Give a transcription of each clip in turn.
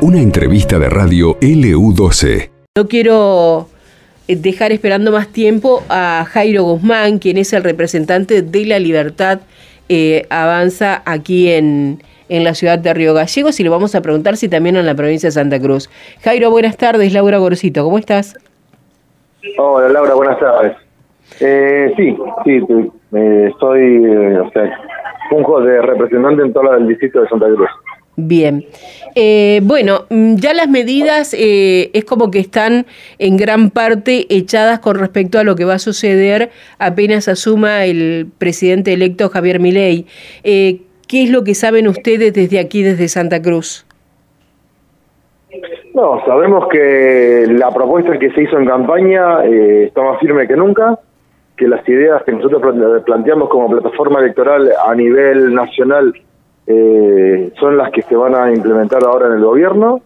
Una entrevista de radio LU12. No quiero eh, dejar esperando más tiempo a Jairo Guzmán, quien es el representante de la libertad eh, avanza aquí en, en la ciudad de Río Gallegos y le vamos a preguntar si también en la provincia de Santa Cruz. Jairo, buenas tardes. Laura Gorcito, ¿cómo estás? Hola Laura, buenas tardes. Eh, sí, sí, eh, soy, o sea, funjo de representante en toda el distrito de Santa Cruz. Bien. Eh, bueno, mm, ya las medidas eh, es como que están en gran parte echadas con respecto a lo que va a suceder apenas asuma el presidente electo Javier Milei. Eh, ¿Qué es lo que saben ustedes desde aquí, desde Santa Cruz? No, sabemos que la propuesta que se hizo en campaña está más firme que nunca, que las ideas que nosotros planteamos como plataforma electoral a nivel nacional eh, son las que se van a implementar ahora en el gobierno.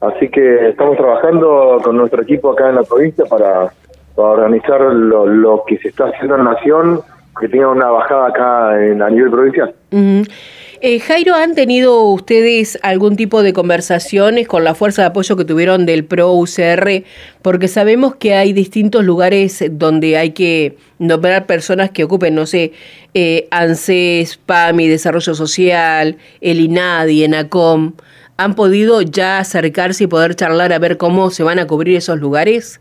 Así que estamos trabajando con nuestro equipo acá en la provincia para, organizar lo, que se está haciendo en Nación, que tenga una bajada acá en, a nivel provincial. Eh, Jairo, ¿han tenido ustedes algún tipo de conversaciones con la fuerza de apoyo que tuvieron del PRO-UCR? Porque sabemos que hay distintos lugares donde hay que nombrar personas que ocupen, no sé, eh, ANSES, PAMI, Desarrollo Social, el INADI, ENACOM. ¿Han podido ya acercarse y poder charlar a ver cómo se van a cubrir esos lugares?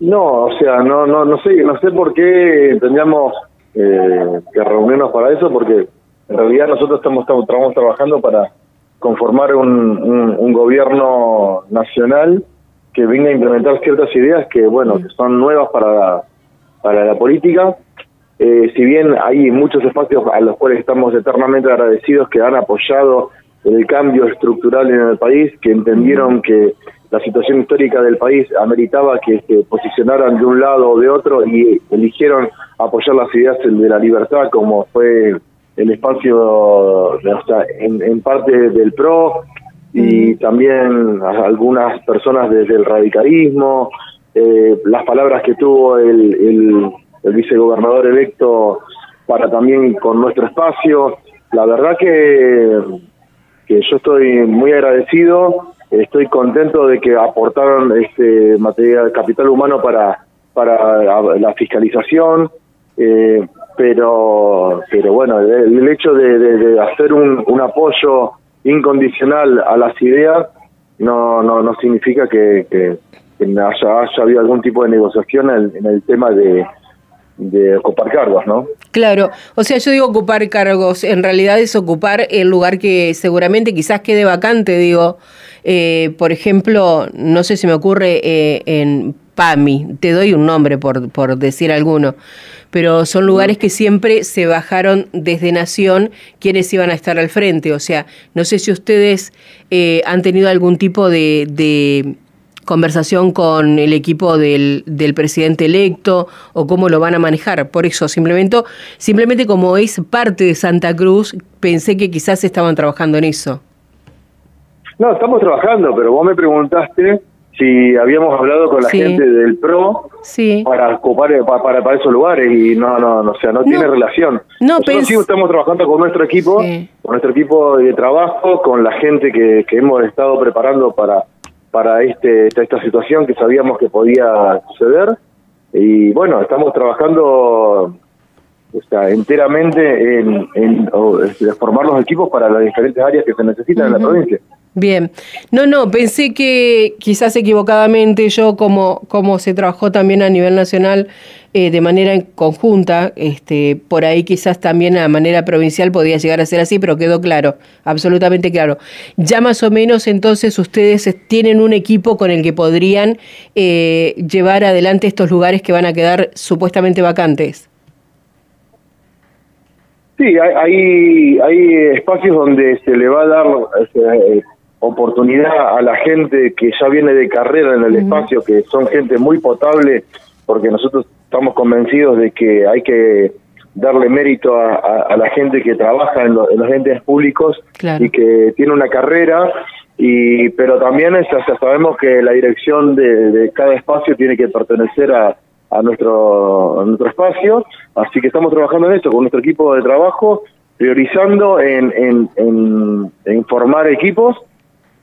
No, o sea, no, no, no sé, no sé por qué tendríamos eh, que reunirnos para eso, porque en realidad nosotros estamos, estamos, trabajando para conformar un, gobierno nacional que venga a implementar ciertas ideas que, bueno, que son nuevas para la, para la política. Eh, si bien hay muchos espacios a los cuales estamos eternamente agradecidos que han apoyado el cambio estructural en el país, que entendieron que la situación histórica del país ameritaba que se posicionaran de un lado o de otro y eligieron apoyar las ideas de la libertad como fue el espacio en, parte del PRO y también algunas personas desde el radicalismo, eh, las palabras que tuvo el, el vicegobernador electo para también con nuestro espacio. La verdad que, que yo estoy muy agradecido Estoy contento de que aportaron este material capital humano para para la fiscalización, eh, pero pero bueno, el, hecho de, hacer un, un, apoyo incondicional a las ideas no no, no significa que, que, haya, haya habido algún tipo de negociación en, el tema de, de cargos, ¿no? Claro, o sea, yo digo ocupar cargos, en realidad es ocupar el lugar que seguramente quizás quede vacante, digo, eh, por ejemplo, no sé si me ocurre eh, en PAMI, te doy un nombre por, por decir alguno, pero son lugares que siempre se bajaron desde Nación quienes iban a estar al frente, o sea, no sé si ustedes eh, han tenido algún tipo de conversación con el equipo del, del, presidente electo o cómo lo van a manejar. Por eso, simplemente, simplemente como es parte de Santa Cruz, pensé que quizás estaban trabajando en eso. No, estamos trabajando, pero vos me preguntaste si habíamos hablado con la gente del PRO para ocupar para, para, esos lugares y no, no, no o sea, no, tiene relación. No, Nosotros sí estamos trabajando con nuestro equipo, con nuestro equipo de trabajo, con la gente que, que hemos estado preparando para para este, esta, situación que sabíamos que podía suceder. Y bueno, estamos trabajando enteramente en, en, este, formar los equipos para las diferentes áreas que se necesitan en la provincia. Bien, no, no, pensé que quizás equivocadamente yo, como, como se trabajó también a nivel nacional eh, de manera conjunta, este, por ahí quizás también a manera provincial podía llegar a ser así, pero quedó claro, absolutamente claro. Ya más o menos entonces ustedes tienen un equipo con el que podrían eh, llevar adelante estos lugares que van a quedar supuestamente vacantes. Sí, hay, hay espacios donde se le va a dar este, oportunidad a la gente que ya viene de carrera en el espacio, que son gente muy potable, porque nosotros estamos convencidos de que hay que darle mérito a, la gente que trabaja en, los entes públicos y que tiene una carrera y pero también es, sabemos que la dirección de, cada espacio tiene que pertenecer a, a nuestro a nuestro espacio así que estamos trabajando en esto con nuestro equipo de trabajo priorizando en, en, formar equipos,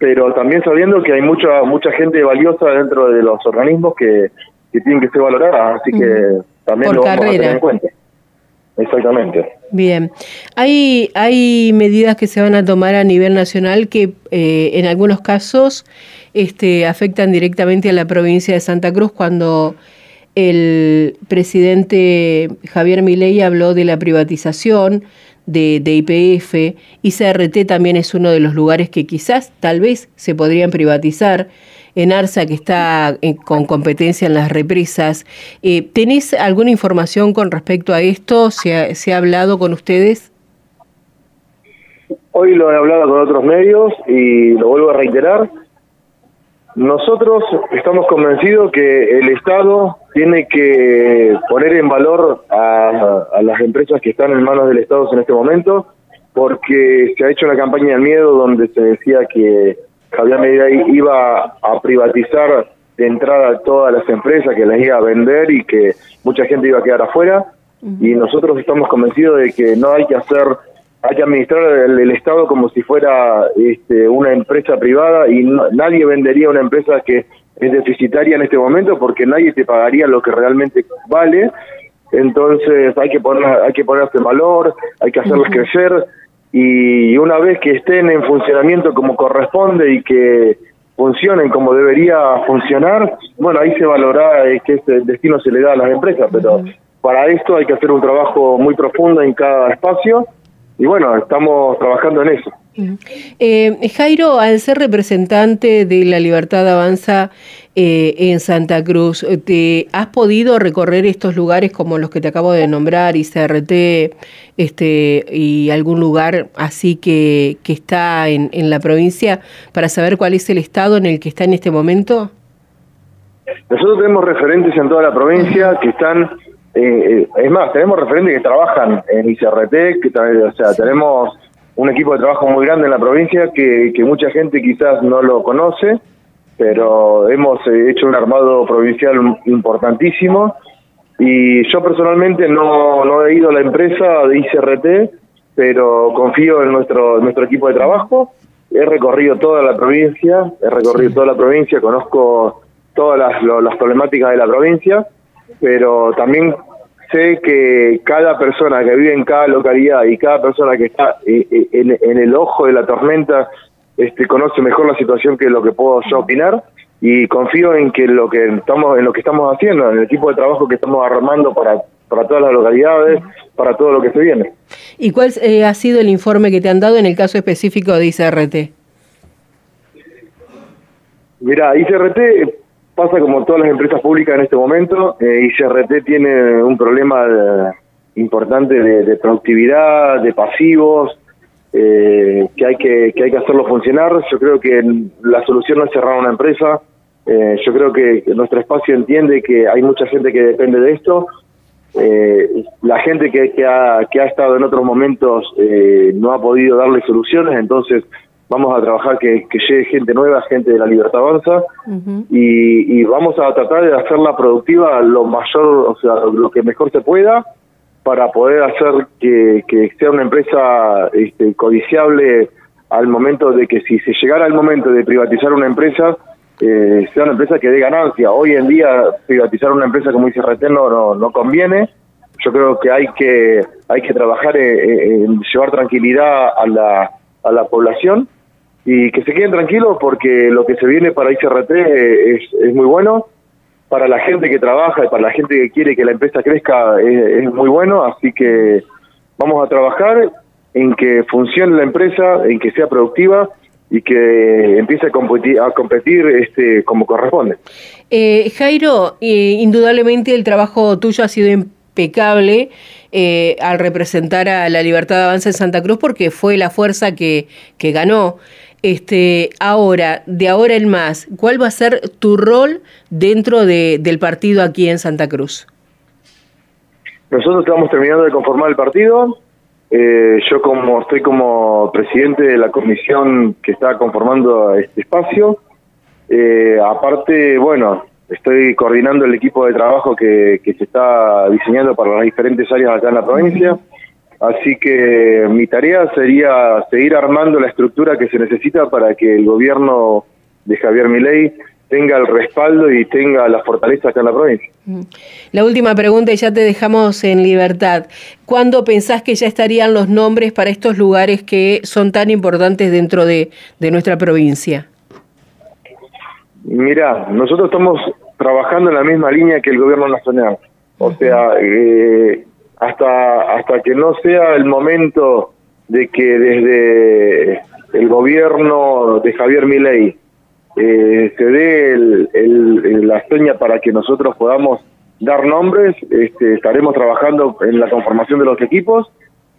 pero también sabiendo que hay mucha mucha gente valiosa dentro de los organismos que, que tienen que ser valoradas, así que también lo vamos a tener en cuenta. Exactamente. Bien. Hay, hay medidas que se van a tomar a nivel nacional que eh, en algunos casos este, afectan directamente a la provincia de Santa Cruz cuando el presidente Javier Milei habló de la privatización de, IPF y CRT también es uno de los lugares que quizás, tal vez, se podrían privatizar. En Arsa, que está eh, con competencia en las represas, eh, ¿tenés alguna información con respecto a esto? ¿Se ha, ¿Se ha hablado con ustedes? Hoy lo he hablado con otros medios y lo vuelvo a reiterar. Nosotros estamos convencidos que el Estado tiene que poner en valor a, las empresas que están en manos del Estado en este momento, porque se ha hecho una campaña del miedo donde se decía que Javier Medida iba a privatizar de entrada todas las empresas, que las iba a vender y que mucha gente iba a quedar afuera. Y nosotros estamos convencidos de que no hay que hacer hay que administrar el, Estado como si fuera este, una empresa privada y nadie vendería una empresa que es deficitaria en este momento porque nadie te pagaría lo que realmente vale. Entonces hay que poner, hay que ponerse valor, hay que hacerlas crecer y una vez que estén en funcionamiento como corresponde y que funcionen como debería funcionar, bueno, ahí se valora que este destino se le da a las empresas, pero para esto hay que hacer un trabajo muy profundo en cada espacio y bueno, estamos trabajando en eso. Eh, Jairo, al ser representante de la Libertad Avanza eh, en Santa Cruz, ¿te has podido recorrer estos lugares como los que te acabo de nombrar, ICRT, este, y algún lugar así que, que está en, en la provincia, para saber cuál es el estado en el que está en este momento? Nosotros tenemos referentes en toda la provincia que están eh, es más, tenemos referentes que trabajan en ICRT, que, o sea, tenemos un equipo de trabajo muy grande en la provincia que, que mucha gente quizás no lo conoce, pero hemos eh, hecho un armado provincial importantísimo. Y yo personalmente no, no he ido a la empresa de ICRT, pero confío en nuestro, nuestro equipo de trabajo. He recorrido toda la provincia, he recorrido toda la provincia, conozco todas las, las problemáticas de la provincia pero también sé que cada persona que vive en cada localidad y cada persona que está eh, eh, en, el ojo de la tormenta este, conoce mejor la situación que lo que puedo yo opinar. Y confío en que lo que estamos en lo que estamos haciendo en el equipo de trabajo que estamos armando para para todas las localidades para todo lo que se viene. Y cuál eh, ha sido el informe que te han dado en el caso específico de ICRT Mira, ICRT pasa como todas las empresas públicas en este momento. Eh, ICRT tiene un problema importante de, productividad, de pasivos, eh, que hay que, que hay que hacerlo funcionar. Yo creo que la solución no es cerrar una empresa. Eh, yo creo que nuestro espacio entiende que hay mucha gente que depende de esto. Eh, la gente que, que, ha, que ha estado en otros momentos eh, no ha podido darle soluciones, entonces vamos a trabajar que, llegue gente nueva, gente de la Libertad Avanza, y, vamos a tratar de hacerla productiva lo mayor, o sea, lo que mejor se pueda, para poder hacer que, sea una empresa este, codiciable al momento de que si se llegara el momento de privatizar una empresa, eh, sea una empresa que dé ganancia. Hoy en día privatizar una empresa como dice Reteno no, no conviene. Yo creo que hay que hay que trabajar en llevar tranquilidad a la, a la población y que se queden tranquilos porque lo que se viene para ICRT es, es muy bueno, para la gente que trabaja y para la gente que quiere que la empresa crezca es, muy bueno, así que vamos a trabajar en que funcione la empresa, en que sea productiva y que empiece a competir, a competir este, como corresponde. Eh, Jairo, eh, indudablemente el trabajo tuyo ha sido impecable eh, al representar a la Libertad de Avanza en Santa Cruz porque fue la fuerza que, que ganó. Este, ahora, de ahora en más, ¿cuál va a ser tu rol dentro de, del partido aquí en Santa Cruz? Nosotros estamos terminando de conformar el partido. Eh, yo como estoy como presidente de la comisión que está conformando este espacio. Eh, aparte, bueno, estoy coordinando el equipo de trabajo que, que se está diseñando para las diferentes áreas acá en la provincia. Así que mi tarea sería seguir armando la estructura que se necesita para que el gobierno de Javier Milei tenga el respaldo y tenga la fortaleza acá en la provincia. La última pregunta y ya te dejamos en libertad. ¿Cuándo pensás que ya estarían los nombres para estos lugares que son tan importantes dentro de, de nuestra provincia? Mira, nosotros estamos trabajando en la misma línea que el gobierno nacional. O sea, eh, hasta, hasta que no sea el momento de que desde el gobierno de Javier Milei eh, se dé el, la seña para que nosotros podamos dar nombres, este, estaremos trabajando en la conformación de los equipos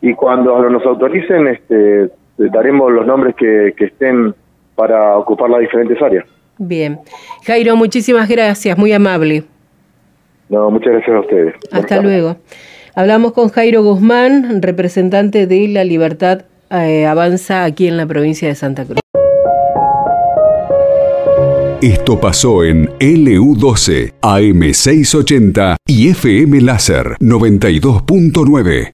y cuando nos autoricen este, daremos los nombres que, que estén para ocupar las diferentes áreas. Bien. Jairo, muchísimas gracias, muy amable. No, muchas gracias a ustedes. Hasta luego. Hablamos con Jairo Guzmán, representante de La Libertad eh, Avanza aquí en la provincia de Santa Cruz. Esto pasó en LU12, AM680 y FM Láser 92.9.